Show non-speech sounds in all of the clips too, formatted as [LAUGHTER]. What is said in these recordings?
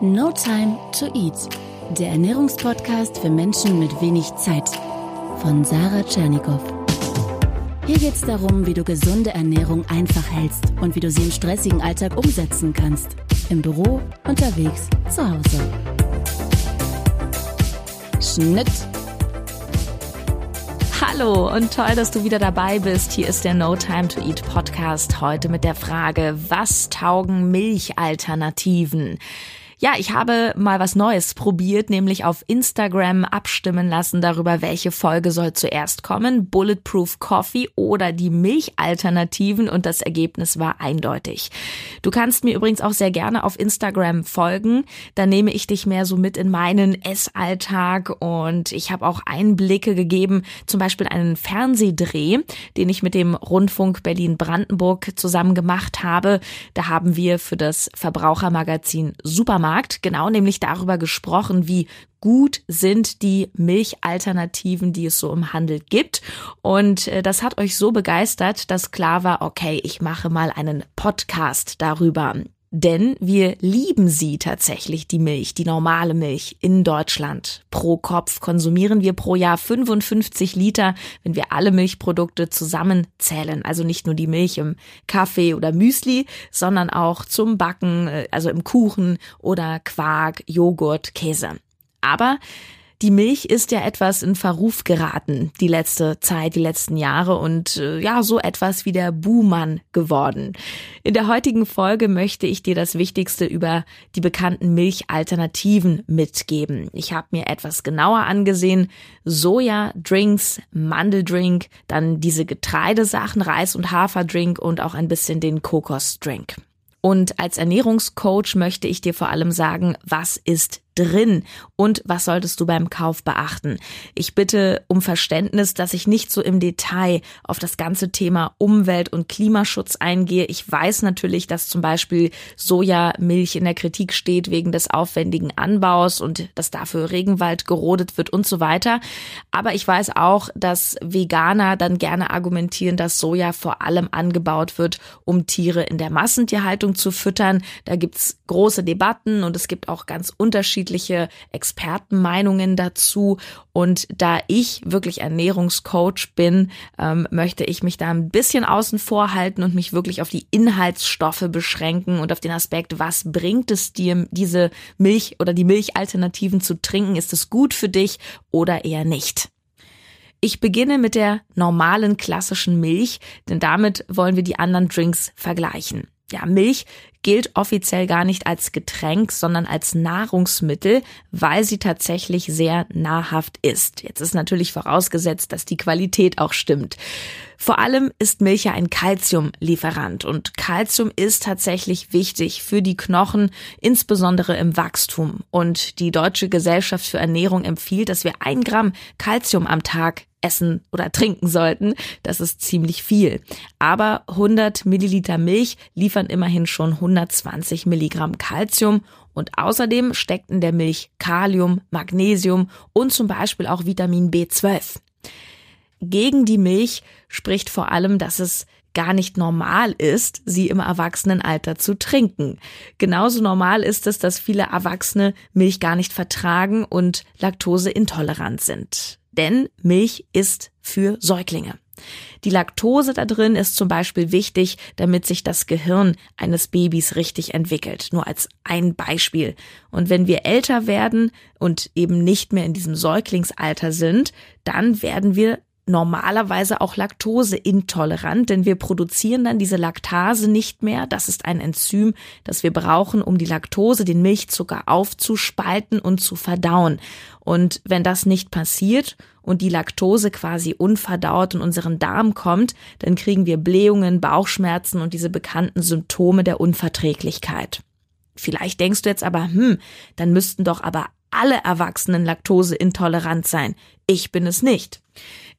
No Time to Eat, der Ernährungspodcast für Menschen mit wenig Zeit von Sarah Tschernikow. Hier geht es darum, wie du gesunde Ernährung einfach hältst und wie du sie im stressigen Alltag umsetzen kannst. Im Büro, unterwegs, zu Hause. Schnitt Hallo und toll, dass du wieder dabei bist. Hier ist der No Time to Eat Podcast heute mit der Frage, was taugen Milchalternativen? Ja, ich habe mal was Neues probiert, nämlich auf Instagram abstimmen lassen darüber, welche Folge soll zuerst kommen, Bulletproof Coffee oder die Milchalternativen und das Ergebnis war eindeutig. Du kannst mir übrigens auch sehr gerne auf Instagram folgen, da nehme ich dich mehr so mit in meinen Essalltag und ich habe auch Einblicke gegeben, zum Beispiel einen Fernsehdreh, den ich mit dem Rundfunk Berlin-Brandenburg zusammen gemacht habe. Da haben wir für das Verbrauchermagazin Supermarkt Supermarkt, genau nämlich darüber gesprochen, wie gut sind die Milchalternativen, die es so im Handel gibt. Und äh, das hat euch so begeistert, dass klar war, okay, ich mache mal einen Podcast darüber. Denn wir lieben sie tatsächlich, die Milch, die normale Milch in Deutschland. Pro Kopf konsumieren wir pro Jahr 55 Liter, wenn wir alle Milchprodukte zusammenzählen. Also nicht nur die Milch im Kaffee oder Müsli, sondern auch zum Backen, äh, also im Kuchen oder Quark, Joghurt, Käse. Aber die Milch ist ja etwas in Verruf geraten, die letzte Zeit, die letzten Jahre und äh, ja, so etwas wie der Buhmann geworden. In der heutigen Folge möchte ich dir das Wichtigste über die bekannten Milchalternativen mitgeben. Ich habe mir etwas genauer angesehen. Soja, Drinks, Mandeldrink, dann diese Getreidesachen, Reis- und Haferdrink und auch ein bisschen den Kokosdrink. Und als Ernährungscoach möchte ich dir vor allem sagen, was ist drin und was solltest du beim Kauf beachten. Ich bitte um Verständnis, dass ich nicht so im Detail auf das ganze Thema Umwelt- und Klimaschutz eingehe. Ich weiß natürlich, dass zum Beispiel Sojamilch in der Kritik steht wegen des aufwendigen Anbaus und dass dafür Regenwald gerodet wird und so weiter. Aber ich weiß auch, dass Veganer dann gerne argumentieren, dass Soja vor allem angebaut wird, um Tiere in der Massentierhaltung zu füttern. Da gibt's große Debatten und es gibt auch ganz unterschiedliche unterschiedliche Expertenmeinungen dazu. Und da ich wirklich Ernährungscoach bin, ähm, möchte ich mich da ein bisschen außen vor halten und mich wirklich auf die Inhaltsstoffe beschränken und auf den Aspekt, was bringt es dir, diese Milch oder die Milchalternativen zu trinken? Ist es gut für dich oder eher nicht? Ich beginne mit der normalen klassischen Milch, denn damit wollen wir die anderen Drinks vergleichen. Ja, Milch gilt offiziell gar nicht als Getränk, sondern als Nahrungsmittel, weil sie tatsächlich sehr nahrhaft ist. Jetzt ist natürlich vorausgesetzt, dass die Qualität auch stimmt. Vor allem ist Milch ja ein Calciumlieferant und Calcium ist tatsächlich wichtig für die Knochen, insbesondere im Wachstum. Und die Deutsche Gesellschaft für Ernährung empfiehlt, dass wir ein Gramm Calcium am Tag essen oder trinken sollten. Das ist ziemlich viel. Aber 100 Milliliter Milch liefern immerhin schon 120 Milligramm Calcium und außerdem steckt in der Milch Kalium, Magnesium und zum Beispiel auch Vitamin B12. Gegen die Milch spricht vor allem, dass es gar nicht normal ist, sie im Erwachsenenalter zu trinken. Genauso normal ist es, dass viele Erwachsene Milch gar nicht vertragen und laktoseintolerant sind denn Milch ist für Säuglinge. Die Laktose da drin ist zum Beispiel wichtig, damit sich das Gehirn eines Babys richtig entwickelt. Nur als ein Beispiel. Und wenn wir älter werden und eben nicht mehr in diesem Säuglingsalter sind, dann werden wir normalerweise auch laktoseintolerant, denn wir produzieren dann diese Laktase nicht mehr. Das ist ein Enzym, das wir brauchen, um die Laktose, den Milchzucker aufzuspalten und zu verdauen. Und wenn das nicht passiert und die Laktose quasi unverdaut in unseren Darm kommt, dann kriegen wir Blähungen, Bauchschmerzen und diese bekannten Symptome der Unverträglichkeit. Vielleicht denkst du jetzt aber, hm, dann müssten doch aber alle Erwachsenen laktoseintolerant sein. Ich bin es nicht.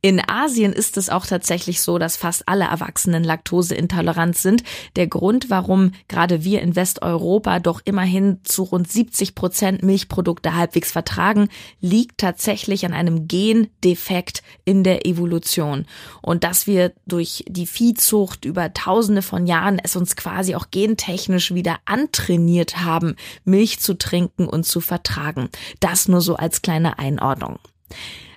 In Asien ist es auch tatsächlich so, dass fast alle Erwachsenen laktoseintolerant sind. Der Grund, warum gerade wir in Westeuropa doch immerhin zu rund 70 Prozent Milchprodukte halbwegs vertragen, liegt tatsächlich an einem Gendefekt in der Evolution. Und dass wir durch die Viehzucht über tausende von Jahren es uns quasi auch gentechnisch wieder antrainiert haben, Milch zu trinken und zu vertragen. Das nur so als kleine Einordnung.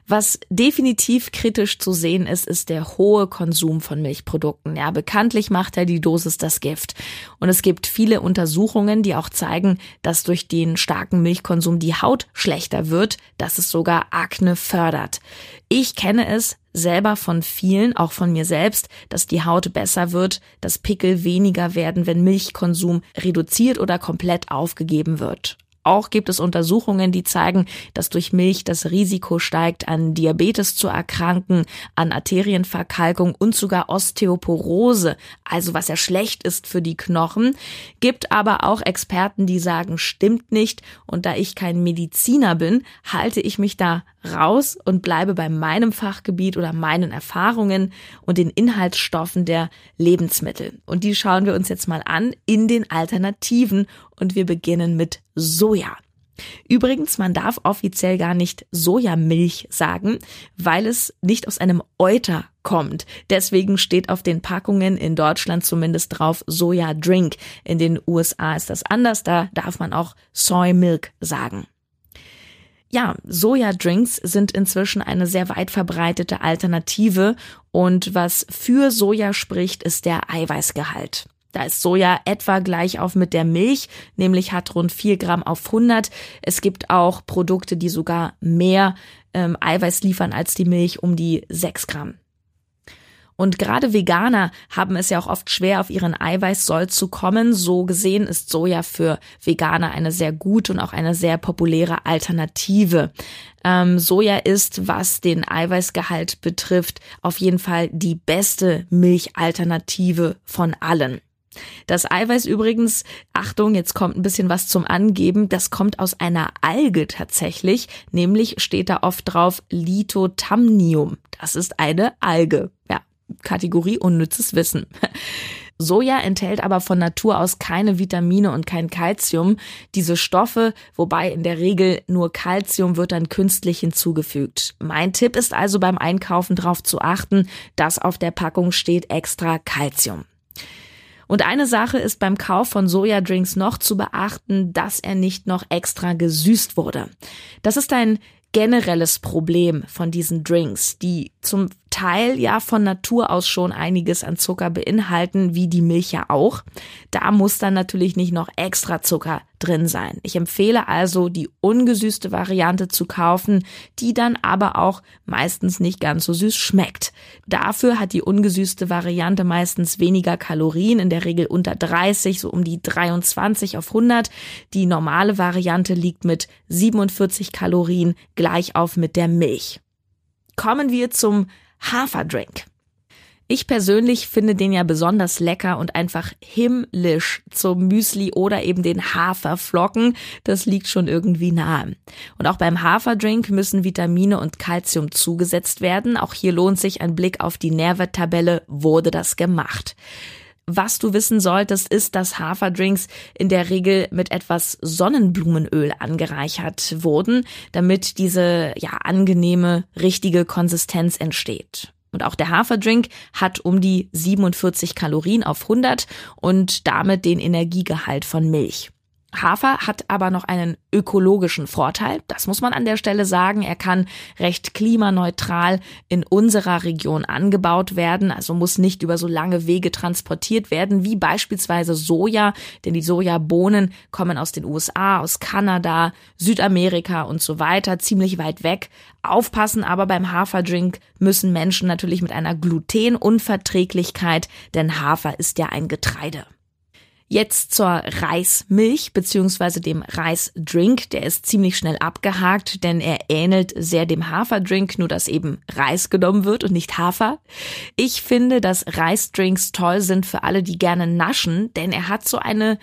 Was definitiv kritisch zu sehen ist, ist der hohe Konsum von Milchprodukten. Ja, bekanntlich macht er die Dosis das Gift. Und es gibt viele Untersuchungen, die auch zeigen, dass durch den starken Milchkonsum die Haut schlechter wird, dass es sogar Akne fördert. Ich kenne es selber von vielen, auch von mir selbst, dass die Haut besser wird, dass Pickel weniger werden, wenn Milchkonsum reduziert oder komplett aufgegeben wird. Auch gibt es Untersuchungen, die zeigen, dass durch Milch das Risiko steigt, an Diabetes zu erkranken, an Arterienverkalkung und sogar Osteoporose, also was ja schlecht ist für die Knochen. Gibt aber auch Experten, die sagen, stimmt nicht. Und da ich kein Mediziner bin, halte ich mich da raus und bleibe bei meinem Fachgebiet oder meinen Erfahrungen und den Inhaltsstoffen der Lebensmittel. Und die schauen wir uns jetzt mal an in den Alternativen und wir beginnen mit Soja. Übrigens, man darf offiziell gar nicht Sojamilch sagen, weil es nicht aus einem Euter kommt. Deswegen steht auf den Packungen in Deutschland zumindest drauf Soja Drink. In den USA ist das anders, da darf man auch Soy Milk sagen. Ja, Sojadrinks sind inzwischen eine sehr weit verbreitete Alternative und was für Soja spricht, ist der Eiweißgehalt. Da ist Soja etwa gleich auf mit der Milch, nämlich hat rund 4 Gramm auf 100. Es gibt auch Produkte, die sogar mehr ähm, Eiweiß liefern als die Milch, um die 6 Gramm. Und gerade Veganer haben es ja auch oft schwer, auf ihren Eiweißsoll zu kommen. So gesehen ist Soja für Veganer eine sehr gute und auch eine sehr populäre Alternative. Ähm, Soja ist, was den Eiweißgehalt betrifft, auf jeden Fall die beste Milchalternative von allen. Das Eiweiß übrigens, Achtung, jetzt kommt ein bisschen was zum Angeben, das kommt aus einer Alge tatsächlich, nämlich steht da oft drauf Lithotamnium. Das ist eine Alge. Ja, Kategorie unnützes Wissen. [LAUGHS] Soja enthält aber von Natur aus keine Vitamine und kein Kalzium. Diese Stoffe, wobei in der Regel nur Kalzium wird dann künstlich hinzugefügt. Mein Tipp ist also beim Einkaufen darauf zu achten, dass auf der Packung steht extra Kalzium. Und eine Sache ist beim Kauf von Sojadrinks noch zu beachten, dass er nicht noch extra gesüßt wurde. Das ist ein generelles Problem von diesen Drinks, die zum Teil ja von Natur aus schon einiges an Zucker beinhalten, wie die Milch ja auch. Da muss dann natürlich nicht noch extra Zucker drin sein. Ich empfehle also, die ungesüßte Variante zu kaufen, die dann aber auch meistens nicht ganz so süß schmeckt. Dafür hat die ungesüßte Variante meistens weniger Kalorien, in der Regel unter 30, so um die 23 auf 100. Die normale Variante liegt mit 47 Kalorien gleich auf mit der Milch. Kommen wir zum Haferdrink. Ich persönlich finde den ja besonders lecker und einfach himmlisch zum Müsli oder eben den Haferflocken. Das liegt schon irgendwie nahe. Und auch beim Haferdrink müssen Vitamine und Kalzium zugesetzt werden. Auch hier lohnt sich ein Blick auf die Nährwerttabelle. Wurde das gemacht? Was du wissen solltest, ist, dass Haferdrinks in der Regel mit etwas Sonnenblumenöl angereichert wurden, damit diese ja angenehme, richtige Konsistenz entsteht. Und auch der Haferdrink hat um die 47 Kalorien auf 100 und damit den Energiegehalt von Milch. Hafer hat aber noch einen ökologischen Vorteil. Das muss man an der Stelle sagen. Er kann recht klimaneutral in unserer Region angebaut werden, also muss nicht über so lange Wege transportiert werden, wie beispielsweise Soja, denn die Sojabohnen kommen aus den USA, aus Kanada, Südamerika und so weiter, ziemlich weit weg. Aufpassen aber beim Haferdrink müssen Menschen natürlich mit einer Glutenunverträglichkeit, denn Hafer ist ja ein Getreide. Jetzt zur Reismilch beziehungsweise dem Reisdrink. Der ist ziemlich schnell abgehakt, denn er ähnelt sehr dem Haferdrink, nur dass eben Reis genommen wird und nicht Hafer. Ich finde, dass Reisdrinks toll sind für alle, die gerne naschen, denn er hat so eine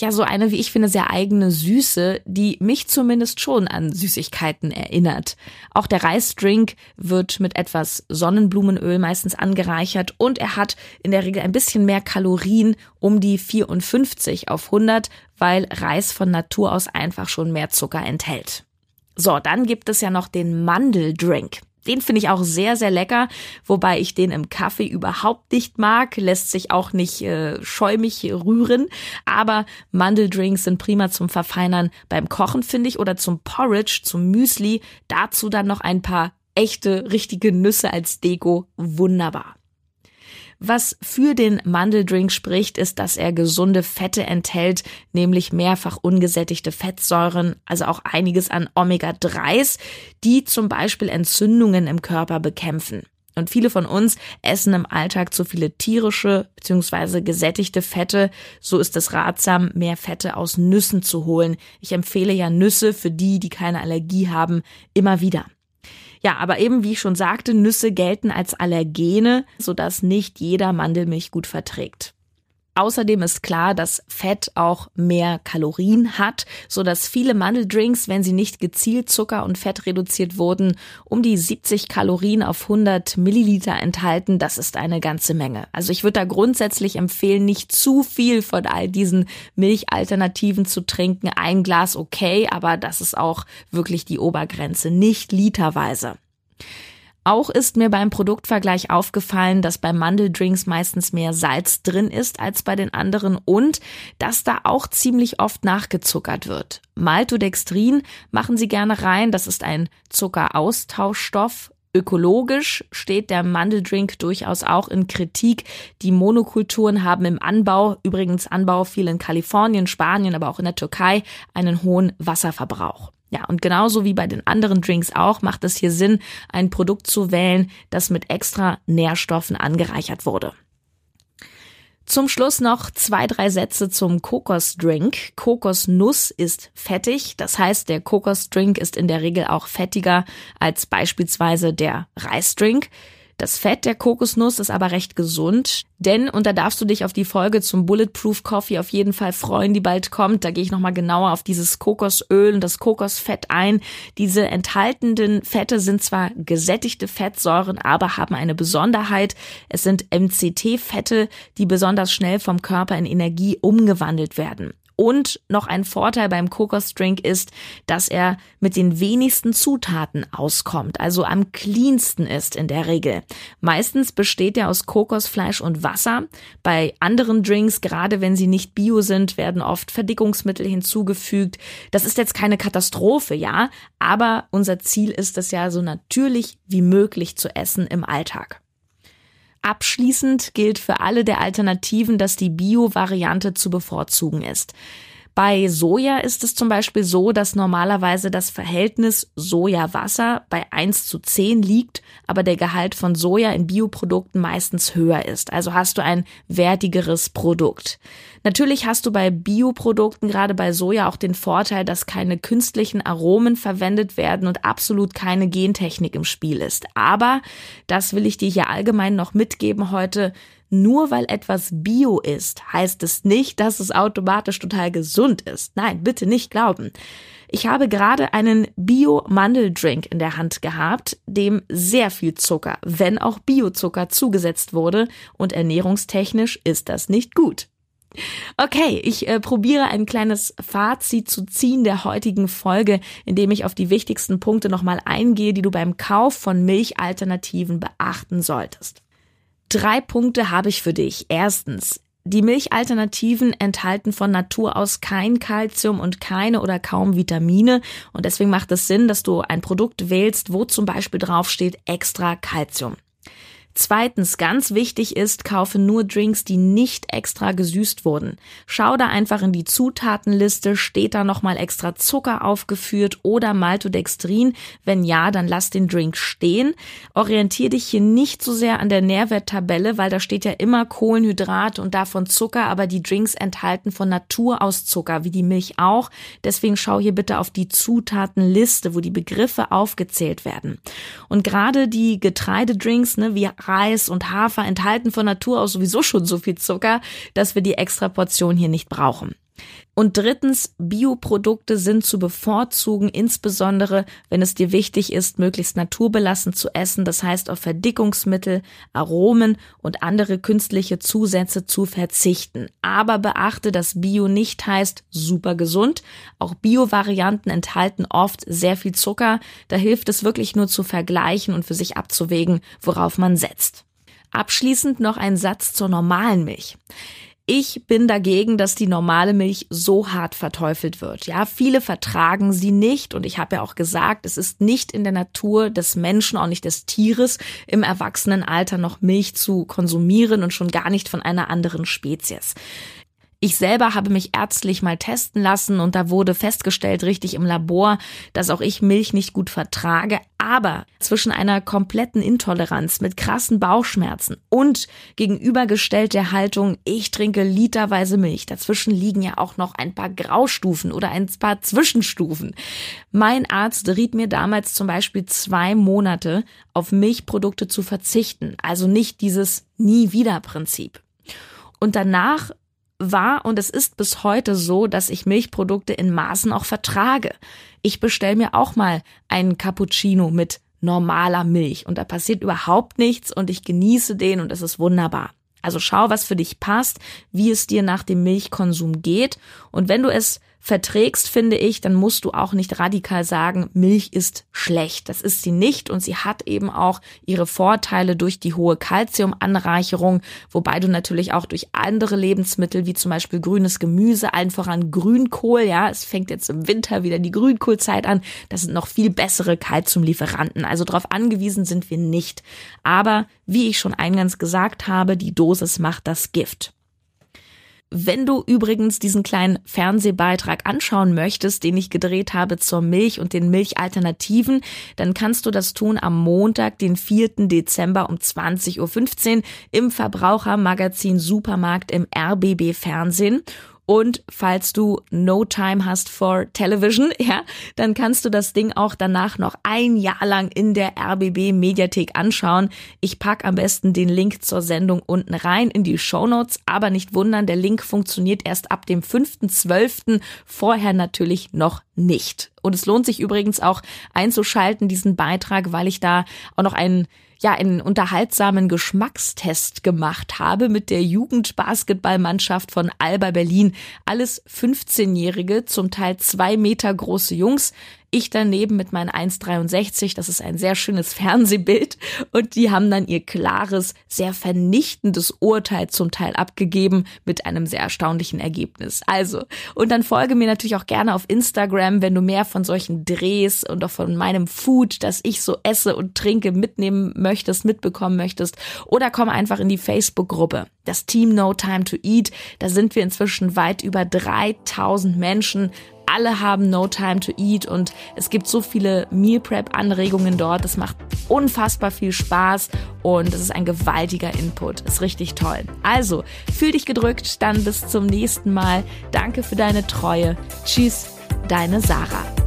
ja so eine, wie ich finde, sehr eigene Süße, die mich zumindest schon an Süßigkeiten erinnert. Auch der Reisdrink wird mit etwas Sonnenblumenöl meistens angereichert und er hat in der Regel ein bisschen mehr Kalorien, um die 54 auf 100, weil Reis von Natur aus einfach schon mehr Zucker enthält. So, dann gibt es ja noch den Mandeldrink. Den finde ich auch sehr, sehr lecker, wobei ich den im Kaffee überhaupt nicht mag, lässt sich auch nicht äh, schäumig rühren. Aber Mandeldrinks sind prima zum Verfeinern beim Kochen, finde ich, oder zum Porridge, zum Müsli. Dazu dann noch ein paar echte, richtige Nüsse als Deko. Wunderbar. Was für den Mandeldrink spricht, ist, dass er gesunde Fette enthält, nämlich mehrfach ungesättigte Fettsäuren, also auch einiges an Omega-3s, die zum Beispiel Entzündungen im Körper bekämpfen. Und viele von uns essen im Alltag zu viele tierische bzw. gesättigte Fette. So ist es ratsam, mehr Fette aus Nüssen zu holen. Ich empfehle ja Nüsse für die, die keine Allergie haben, immer wieder. Ja, aber eben, wie ich schon sagte, Nüsse gelten als Allergene, sodass nicht jeder Mandelmilch gut verträgt. Außerdem ist klar, dass Fett auch mehr Kalorien hat, so dass viele Mandeldrinks, wenn sie nicht gezielt Zucker und Fett reduziert wurden, um die 70 Kalorien auf 100 Milliliter enthalten. Das ist eine ganze Menge. Also ich würde da grundsätzlich empfehlen, nicht zu viel von all diesen Milchalternativen zu trinken. Ein Glas okay, aber das ist auch wirklich die Obergrenze, nicht literweise. Auch ist mir beim Produktvergleich aufgefallen, dass bei Mandeldrinks meistens mehr Salz drin ist als bei den anderen und dass da auch ziemlich oft nachgezuckert wird. Maltodextrin machen sie gerne rein, das ist ein Zuckeraustauschstoff. Ökologisch steht der Mandeldrink durchaus auch in Kritik. Die Monokulturen haben im Anbau, übrigens Anbau viel in Kalifornien, Spanien, aber auch in der Türkei, einen hohen Wasserverbrauch. Ja, und genauso wie bei den anderen Drinks auch macht es hier Sinn, ein Produkt zu wählen, das mit extra Nährstoffen angereichert wurde. Zum Schluss noch zwei, drei Sätze zum Kokosdrink. Kokosnuss ist fettig, das heißt, der Kokosdrink ist in der Regel auch fettiger als beispielsweise der Reisdrink. Das Fett der Kokosnuss ist aber recht gesund, denn, und da darfst du dich auf die Folge zum Bulletproof Coffee auf jeden Fall freuen, die bald kommt, da gehe ich nochmal genauer auf dieses Kokosöl und das Kokosfett ein. Diese enthaltenen Fette sind zwar gesättigte Fettsäuren, aber haben eine Besonderheit. Es sind MCT-Fette, die besonders schnell vom Körper in Energie umgewandelt werden. Und noch ein Vorteil beim Kokosdrink ist, dass er mit den wenigsten Zutaten auskommt, also am cleansten ist in der Regel. Meistens besteht er aus Kokosfleisch und Wasser. Bei anderen Drinks, gerade wenn sie nicht bio sind, werden oft Verdickungsmittel hinzugefügt. Das ist jetzt keine Katastrophe, ja, aber unser Ziel ist es ja so natürlich wie möglich zu essen im Alltag. Abschließend gilt für alle der Alternativen, dass die Bio-Variante zu bevorzugen ist. Bei Soja ist es zum Beispiel so, dass normalerweise das Verhältnis Soja-Wasser bei 1 zu 10 liegt, aber der Gehalt von Soja in Bioprodukten meistens höher ist. Also hast du ein wertigeres Produkt. Natürlich hast du bei Bioprodukten, gerade bei Soja, auch den Vorteil, dass keine künstlichen Aromen verwendet werden und absolut keine Gentechnik im Spiel ist. Aber, das will ich dir hier allgemein noch mitgeben heute, nur weil etwas Bio ist, heißt es nicht, dass es automatisch total gesund ist. Nein, bitte nicht glauben. Ich habe gerade einen Bio-Mandeldrink in der Hand gehabt, dem sehr viel Zucker, wenn auch Biozucker zugesetzt wurde und ernährungstechnisch ist das nicht gut. Okay, ich äh, probiere ein kleines Fazit zu ziehen der heutigen Folge, indem ich auf die wichtigsten Punkte nochmal eingehe, die du beim Kauf von Milchalternativen beachten solltest. Drei Punkte habe ich für dich. Erstens, die Milchalternativen enthalten von Natur aus kein Kalzium und keine oder kaum Vitamine und deswegen macht es Sinn, dass du ein Produkt wählst, wo zum Beispiel draufsteht extra Kalzium. Zweitens, ganz wichtig ist, kaufe nur Drinks, die nicht extra gesüßt wurden. Schau da einfach in die Zutatenliste, steht da nochmal extra Zucker aufgeführt oder Maltodextrin. Wenn ja, dann lass den Drink stehen. Orientier dich hier nicht so sehr an der Nährwerttabelle, weil da steht ja immer Kohlenhydrate und davon Zucker, aber die Drinks enthalten von Natur aus Zucker, wie die Milch auch. Deswegen schau hier bitte auf die Zutatenliste, wo die Begriffe aufgezählt werden. Und gerade die Getreidedrinks, ne, wie Reis und Hafer enthalten von Natur aus sowieso schon so viel Zucker, dass wir die extra Portion hier nicht brauchen. Und drittens, Bioprodukte sind zu bevorzugen, insbesondere wenn es dir wichtig ist, möglichst naturbelassen zu essen, das heißt auf Verdickungsmittel, Aromen und andere künstliche Zusätze zu verzichten. Aber beachte, dass Bio nicht heißt super gesund. Auch Bio-Varianten enthalten oft sehr viel Zucker. Da hilft es wirklich nur zu vergleichen und für sich abzuwägen, worauf man setzt. Abschließend noch ein Satz zur normalen Milch. Ich bin dagegen, dass die normale Milch so hart verteufelt wird. Ja, viele vertragen sie nicht und ich habe ja auch gesagt, es ist nicht in der Natur des Menschen, auch nicht des Tieres, im Erwachsenenalter noch Milch zu konsumieren und schon gar nicht von einer anderen Spezies. Ich selber habe mich ärztlich mal testen lassen und da wurde festgestellt, richtig im Labor, dass auch ich Milch nicht gut vertrage. Aber zwischen einer kompletten Intoleranz mit krassen Bauchschmerzen und gegenübergestellt der Haltung, ich trinke literweise Milch, dazwischen liegen ja auch noch ein paar Graustufen oder ein paar Zwischenstufen. Mein Arzt riet mir damals zum Beispiel zwei Monate auf Milchprodukte zu verzichten, also nicht dieses Nie wieder Prinzip. Und danach war und es ist bis heute so, dass ich Milchprodukte in Maßen auch vertrage. Ich bestelle mir auch mal einen Cappuccino mit normaler Milch und da passiert überhaupt nichts und ich genieße den und es ist wunderbar. Also schau, was für dich passt, wie es dir nach dem Milchkonsum geht und wenn du es verträgst, finde ich, dann musst du auch nicht radikal sagen, Milch ist schlecht. Das ist sie nicht und sie hat eben auch ihre Vorteile durch die hohe Kalziumanreicherung, wobei du natürlich auch durch andere Lebensmittel wie zum Beispiel grünes Gemüse, allen voran Grünkohl, ja, es fängt jetzt im Winter wieder die Grünkohlzeit an, das sind noch viel bessere Kalziumlieferanten. Also darauf angewiesen sind wir nicht. Aber wie ich schon eingangs gesagt habe, die Dosis macht das Gift. Wenn du übrigens diesen kleinen Fernsehbeitrag anschauen möchtest, den ich gedreht habe zur Milch und den Milchalternativen, dann kannst du das tun am Montag, den 4. Dezember um 20.15 Uhr im Verbrauchermagazin Supermarkt im RBB Fernsehen. Und falls du no time hast for television, [LAUGHS] ja, dann kannst du das Ding auch danach noch ein Jahr lang in der RBB Mediathek anschauen. Ich pack am besten den Link zur Sendung unten rein in die Show Notes, aber nicht wundern, der Link funktioniert erst ab dem 5.12., vorher natürlich noch nicht. Und es lohnt sich übrigens auch einzuschalten, diesen Beitrag, weil ich da auch noch einen ja einen unterhaltsamen Geschmackstest gemacht habe mit der Jugendbasketballmannschaft von Alba Berlin. Alles 15-Jährige, zum Teil zwei Meter große Jungs, ich daneben mit meinen 1,63, das ist ein sehr schönes Fernsehbild. Und die haben dann ihr klares, sehr vernichtendes Urteil zum Teil abgegeben mit einem sehr erstaunlichen Ergebnis. Also, und dann folge mir natürlich auch gerne auf Instagram, wenn du mehr von solchen Drehs und auch von meinem Food, das ich so esse und trinke, mitnehmen möchtest, mitbekommen möchtest. Oder komm einfach in die Facebook-Gruppe. Das Team No Time to Eat. Da sind wir inzwischen weit über 3000 Menschen alle haben No Time to Eat und es gibt so viele Meal Prep Anregungen dort. Das macht unfassbar viel Spaß und es ist ein gewaltiger Input. Ist richtig toll. Also, fühl dich gedrückt, dann bis zum nächsten Mal. Danke für deine Treue. Tschüss, deine Sarah.